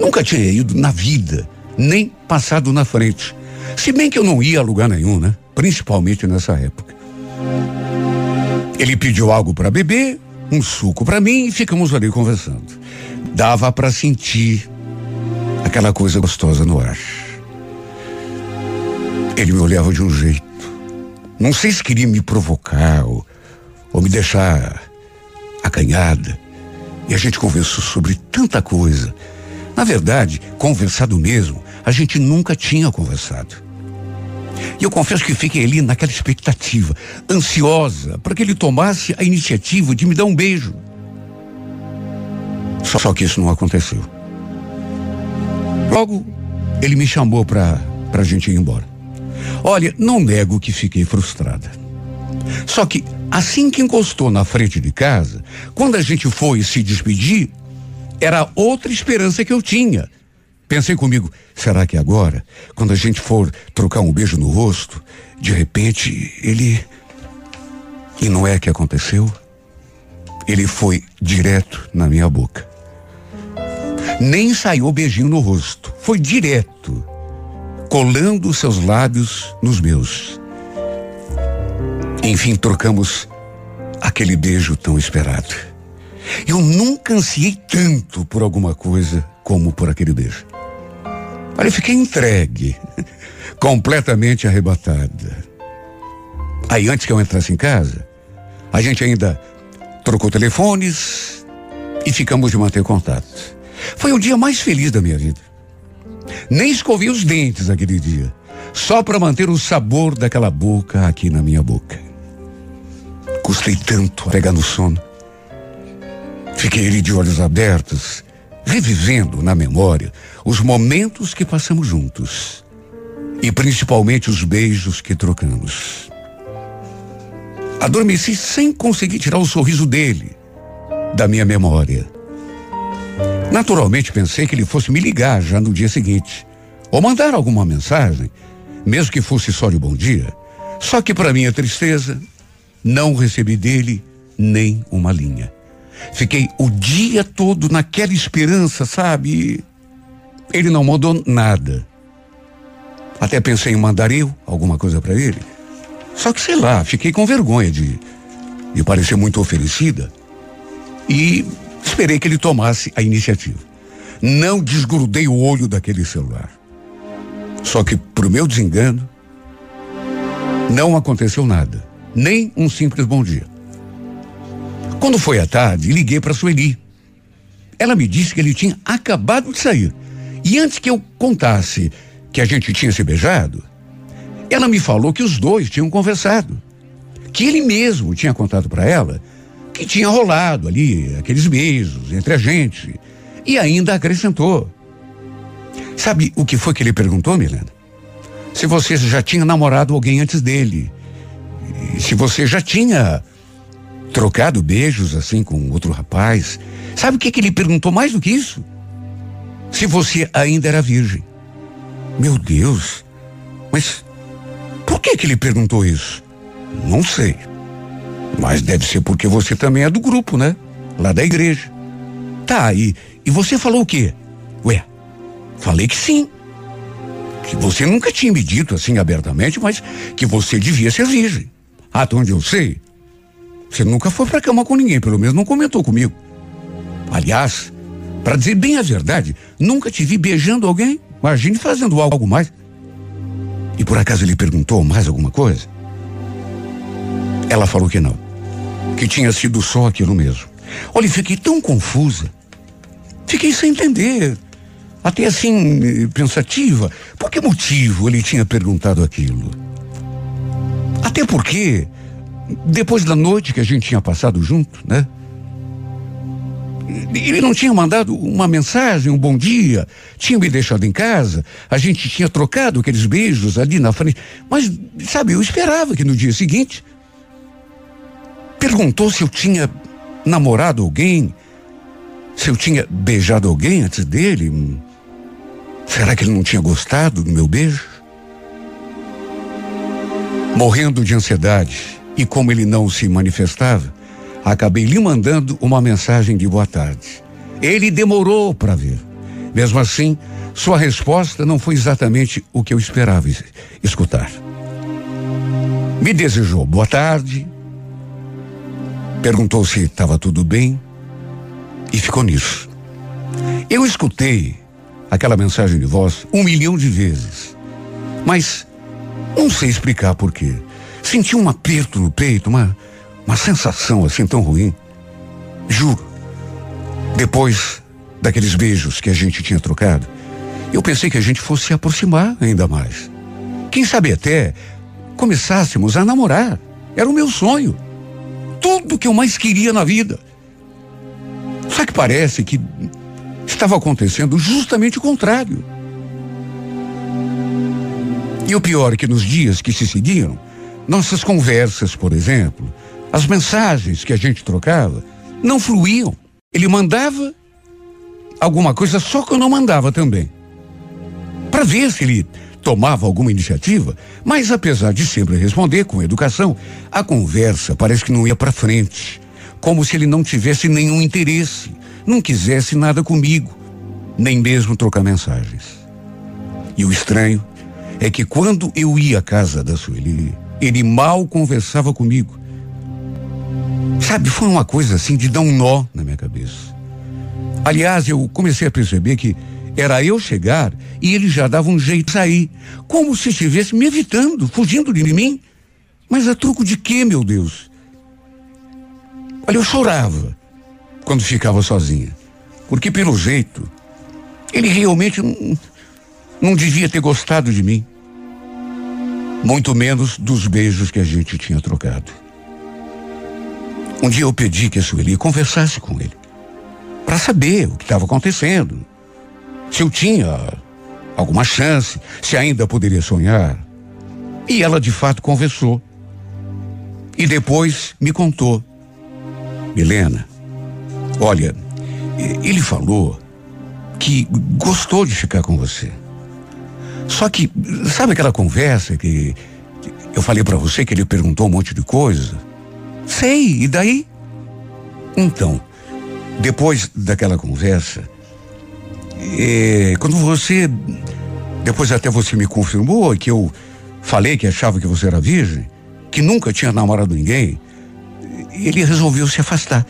Nunca tinha ido na vida, nem passado na frente. Se bem que eu não ia a lugar nenhum, né? Principalmente nessa época. Ele pediu algo para beber, um suco para mim e ficamos ali conversando. Dava para sentir aquela coisa gostosa no ar. Ele me olhava de um jeito. Não sei se queria me provocar ou, ou me deixar acanhada. E a gente conversou sobre tanta coisa. Na verdade, conversado mesmo, a gente nunca tinha conversado. E eu confesso que fiquei ali naquela expectativa, ansiosa, para que ele tomasse a iniciativa de me dar um beijo. Só, só que isso não aconteceu. Logo, ele me chamou para a gente ir embora. Olha, não nego que fiquei frustrada. Só que assim que encostou na frente de casa, quando a gente foi se despedir, era outra esperança que eu tinha. Pensei comigo, será que agora, quando a gente for trocar um beijo no rosto, de repente ele. E não é que aconteceu? Ele foi direto na minha boca. Nem saiu beijinho no rosto, foi direto, colando seus lábios nos meus. Enfim, trocamos aquele beijo tão esperado. Eu nunca ansiei tanto por alguma coisa como por aquele beijo. Olha, eu fiquei entregue, completamente arrebatada. Aí, antes que eu entrasse em casa, a gente ainda trocou telefones e ficamos de manter contato. Foi o dia mais feliz da minha vida. Nem escovei os dentes aquele dia, só para manter o sabor daquela boca aqui na minha boca. Custei tanto a pegar no sono. Fiquei ali de olhos abertos, revivendo na memória os momentos que passamos juntos e principalmente os beijos que trocamos. Adormeci sem conseguir tirar o sorriso dele da minha memória. Naturalmente pensei que ele fosse me ligar já no dia seguinte ou mandar alguma mensagem, mesmo que fosse só de bom dia. Só que para minha tristeza, não recebi dele nem uma linha. Fiquei o dia todo naquela esperança, sabe? Ele não mandou nada. Até pensei em mandar eu alguma coisa para ele. Só que sei lá, fiquei com vergonha de, de parecer muito oferecida e esperei que ele tomasse a iniciativa. Não desgrudei o olho daquele celular. Só que, pro meu desengano, não aconteceu nada nem um simples bom dia. Quando foi à tarde, liguei para Sueli. Ela me disse que ele tinha acabado de sair. E antes que eu contasse que a gente tinha se beijado, ela me falou que os dois tinham conversado. Que ele mesmo tinha contado para ela que tinha rolado ali aqueles beijos entre a gente. E ainda acrescentou. Sabe o que foi que ele perguntou, Milena? Se você já tinha namorado alguém antes dele se você já tinha trocado beijos assim com outro rapaz, sabe o que, que ele perguntou mais do que isso? Se você ainda era virgem. Meu Deus, mas por que que ele perguntou isso? Não sei. Mas deve ser porque você também é do grupo, né? Lá da igreja. Tá, e, e você falou o quê? Ué, falei que sim. Que você nunca tinha me dito assim abertamente, mas que você devia ser virgem. Até onde eu sei, você nunca foi pra cama com ninguém, pelo menos não comentou comigo. Aliás, para dizer bem a verdade, nunca te vi beijando alguém. Imagine fazendo algo mais. E por acaso ele perguntou mais alguma coisa? Ela falou que não. Que tinha sido só aquilo mesmo. Olha, fiquei tão confusa. Fiquei sem entender. Até assim, pensativa. Por que motivo ele tinha perguntado aquilo? Até porque, depois da noite que a gente tinha passado junto, né? Ele não tinha mandado uma mensagem, um bom dia, tinha me deixado em casa, a gente tinha trocado aqueles beijos ali na frente. Mas, sabe, eu esperava que no dia seguinte. Perguntou se eu tinha namorado alguém, se eu tinha beijado alguém antes dele. Será que ele não tinha gostado do meu beijo? Morrendo de ansiedade e como ele não se manifestava, acabei lhe mandando uma mensagem de boa tarde. Ele demorou para ver. Mesmo assim, sua resposta não foi exatamente o que eu esperava escutar. Me desejou boa tarde, perguntou se estava tudo bem e ficou nisso. Eu escutei aquela mensagem de voz um milhão de vezes, mas não sei explicar por quê. Senti um aperto no peito, uma, uma sensação assim tão ruim. Juro. Depois daqueles beijos que a gente tinha trocado, eu pensei que a gente fosse se aproximar ainda mais. Quem sabe até começássemos a namorar. Era o meu sonho. Tudo que eu mais queria na vida. Só que parece que estava acontecendo justamente o contrário. E o pior é que nos dias que se seguiram, nossas conversas, por exemplo, as mensagens que a gente trocava, não fluíam. Ele mandava alguma coisa, só que eu não mandava também. Para ver se ele tomava alguma iniciativa, mas apesar de sempre responder com educação, a conversa parece que não ia para frente, como se ele não tivesse nenhum interesse, não quisesse nada comigo, nem mesmo trocar mensagens. E o estranho é que quando eu ia à casa da Sueli, ele mal conversava comigo. Sabe, foi uma coisa assim de dar um nó na minha cabeça. Aliás, eu comecei a perceber que era eu chegar e ele já dava um jeito de sair, como se estivesse me evitando, fugindo de mim. Mas a truco de quê, meu Deus? Olha, eu chorava quando ficava sozinha, porque pelo jeito ele realmente não, não devia ter gostado de mim. Muito menos dos beijos que a gente tinha trocado. Um dia eu pedi que a Sueli conversasse com ele, para saber o que estava acontecendo, se eu tinha alguma chance, se ainda poderia sonhar. E ela de fato conversou. E depois me contou. Helena, olha, ele falou que gostou de ficar com você. Só que, sabe aquela conversa que eu falei para você que ele perguntou um monte de coisa? Sei, e daí? Então, depois daquela conversa, é, quando você. Depois até você me confirmou que eu falei que achava que você era virgem, que nunca tinha namorado ninguém, ele resolveu se afastar.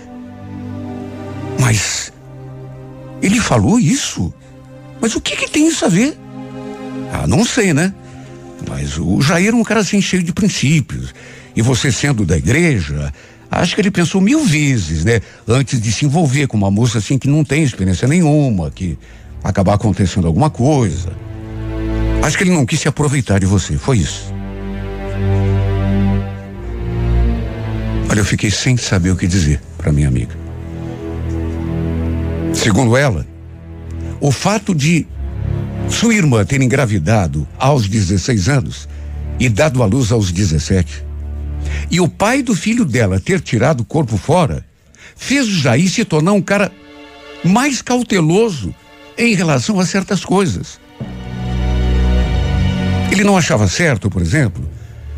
Mas ele falou isso? Mas o que, que tem isso a ver? Ah, não sei, né? Mas o Jair é um cara assim cheio de princípios. E você sendo da igreja, acho que ele pensou mil vezes, né? Antes de se envolver com uma moça assim que não tem experiência nenhuma, que acabar acontecendo alguma coisa. Acho que ele não quis se aproveitar de você, foi isso. Olha, eu fiquei sem saber o que dizer para minha amiga. Segundo ela, o fato de sua irmã ter engravidado aos 16 anos e dado à luz aos 17, e o pai do filho dela ter tirado o corpo fora, fez o Jair se tornar um cara mais cauteloso em relação a certas coisas. Ele não achava certo, por exemplo,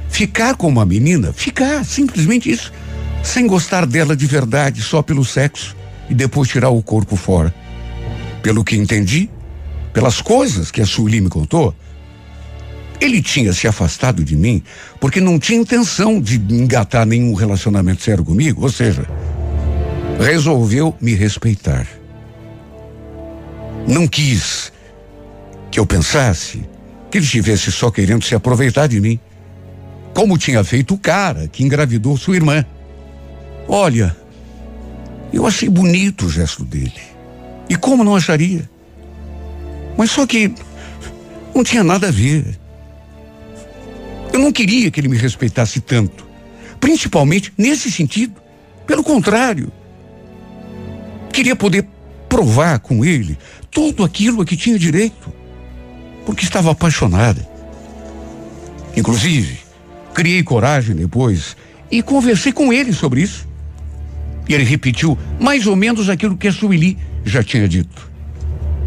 ficar com uma menina, ficar, simplesmente isso, sem gostar dela de verdade, só pelo sexo, e depois tirar o corpo fora. Pelo que entendi, pelas coisas que a Sueli me contou, ele tinha se afastado de mim porque não tinha intenção de engatar nenhum relacionamento sério comigo, ou seja, resolveu me respeitar. Não quis que eu pensasse que ele estivesse só querendo se aproveitar de mim, como tinha feito o cara que engravidou sua irmã. Olha, eu achei bonito o gesto dele. E como não acharia? Mas só que não tinha nada a ver. Eu não queria que ele me respeitasse tanto, principalmente nesse sentido. Pelo contrário, queria poder provar com ele tudo aquilo a que tinha direito, porque estava apaixonada. Inclusive, criei coragem depois e conversei com ele sobre isso. E ele repetiu mais ou menos aquilo que a Sueli já tinha dito.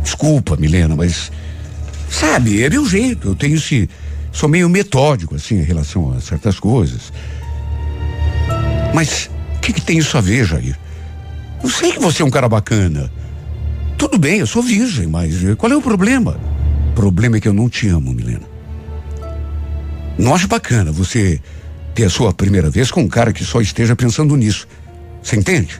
Desculpa, Milena, mas sabe, é meu jeito. Eu tenho esse. Sou meio metódico, assim, em relação a certas coisas. Mas o que, que tem isso a ver, Jair? Eu sei que você é um cara bacana. Tudo bem, eu sou virgem, mas qual é o problema? O problema é que eu não te amo, Milena. Não acho bacana você ter a sua primeira vez com um cara que só esteja pensando nisso. Você entende?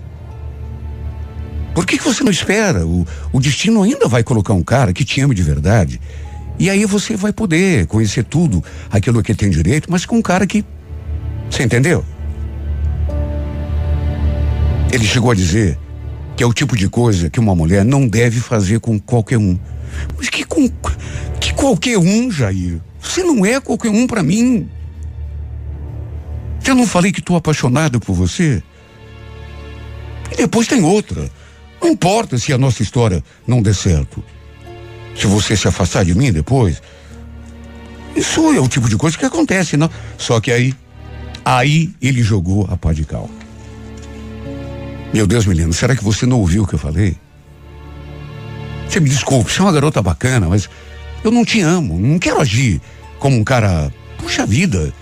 Por que, que você não espera? O, o destino ainda vai colocar um cara que te ama de verdade. E aí você vai poder conhecer tudo, aquilo que tem direito, mas com um cara que. Você entendeu? Ele chegou a dizer que é o tipo de coisa que uma mulher não deve fazer com qualquer um. Mas que, com, que qualquer um, Jair. Você não é qualquer um para mim. Eu não falei que estou apaixonado por você? E depois tem outra. Não importa se a nossa história não der certo. Se você se afastar de mim depois. Isso é o tipo de coisa que acontece, não? Só que aí, aí ele jogou a pá de cal. Meu Deus, menino, será que você não ouviu o que eu falei? Você me desculpe, você é uma garota bacana, mas eu não te amo, não quero agir como um cara. Puxa vida,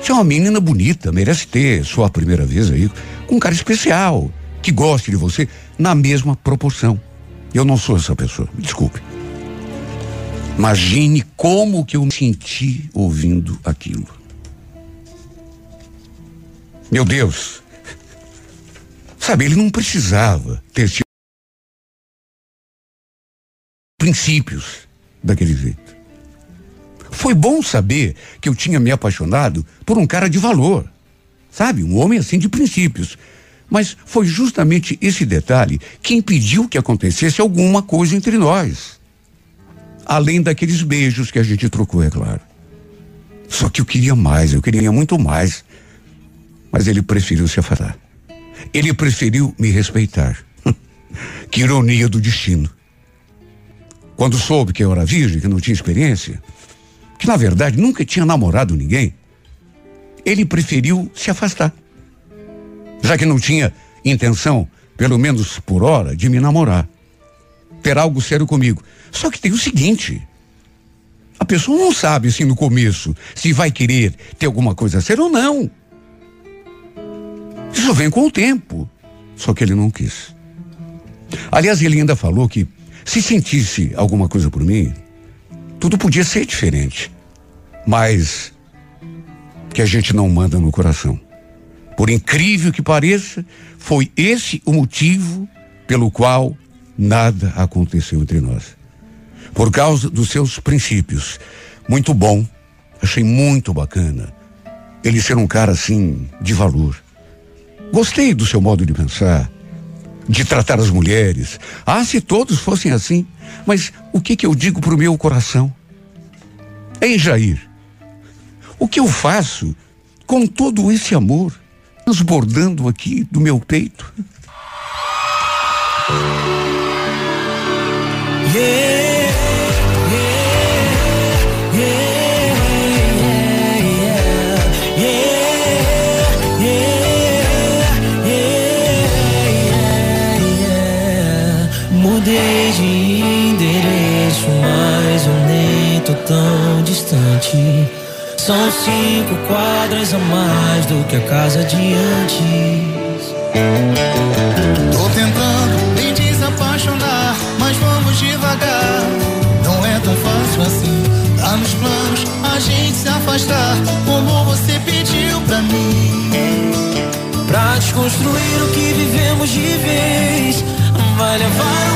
você é uma menina bonita, merece ter sua primeira vez aí com um cara especial, que goste de você na mesma proporção. Eu não sou essa pessoa, me desculpe. Imagine como que eu me senti ouvindo aquilo. Meu Deus. Sabe, ele não precisava ter sido princípios daquele jeito. Foi bom saber que eu tinha me apaixonado por um cara de valor. Sabe, um homem assim de princípios. Mas foi justamente esse detalhe que impediu que acontecesse alguma coisa entre nós. Além daqueles beijos que a gente trocou, é claro. Só que eu queria mais, eu queria muito mais. Mas ele preferiu se afastar. Ele preferiu me respeitar. que ironia do destino. Quando soube que eu era virgem, que não tinha experiência, que na verdade nunca tinha namorado ninguém, ele preferiu se afastar. Já que não tinha intenção, pelo menos por hora, de me namorar. Ter algo sério comigo. Só que tem o seguinte: a pessoa não sabe assim no começo se vai querer ter alguma coisa séria ou não. Isso vem com o tempo. Só que ele não quis. Aliás, ele ainda falou que se sentisse alguma coisa por mim, tudo podia ser diferente. Mas que a gente não manda no coração. Por incrível que pareça, foi esse o motivo pelo qual nada aconteceu entre nós. Por causa dos seus princípios. Muito bom. Achei muito bacana. Ele ser um cara assim, de valor. Gostei do seu modo de pensar, de tratar as mulheres. Ah, se todos fossem assim. Mas o que que eu digo pro meu coração? Ei, Jair, o que eu faço com todo esse amor transbordando aqui do meu peito? Yeah. Mudei de endereço, mas eu tão distante. São cinco quadras a mais do que a casa de antes. Tô tentando me desapaixonar, mas vamos devagar. Não é tão fácil assim. Tá nos planos a gente se afastar, como você pediu pra mim. Pra desconstruir o que vivemos de vez, vai levar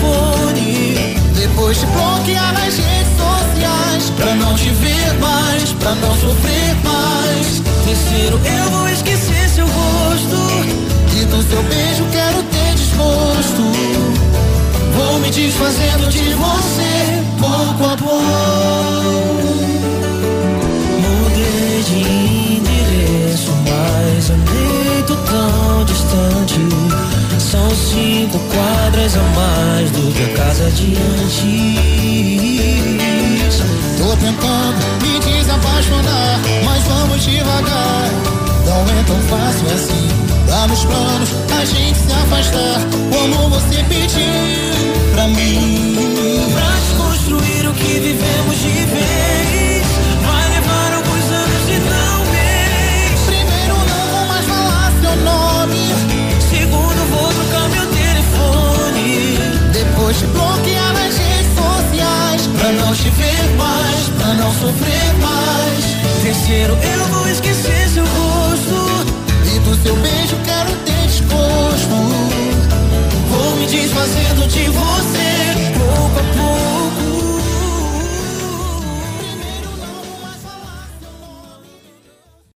telefone. Depois te bloquear nas redes sociais. Pra não te ver mais, pra não sofrer mais. Terceiro, eu vou esquecer seu rosto. E do seu beijo quero ter desgosto. Vou me desfazendo de você, pouco a pouco. Mudei de endereço, mas tô tão distante. São cinco quadras a mais do que a casa de antes. Tô tentando me desapaixonar, mas vamos devagar. Não é tão fácil assim. Tá nos planos a gente se afastar, como você pediu pra mim. Pra desconstruir o que vivemos Pra não te ver mais, pra não sofrer mais. Terceiro, eu vou esquecer seu rosto. E do seu beijo quero ter desgosto. Vou me desfazendo de você, pouco a pouco.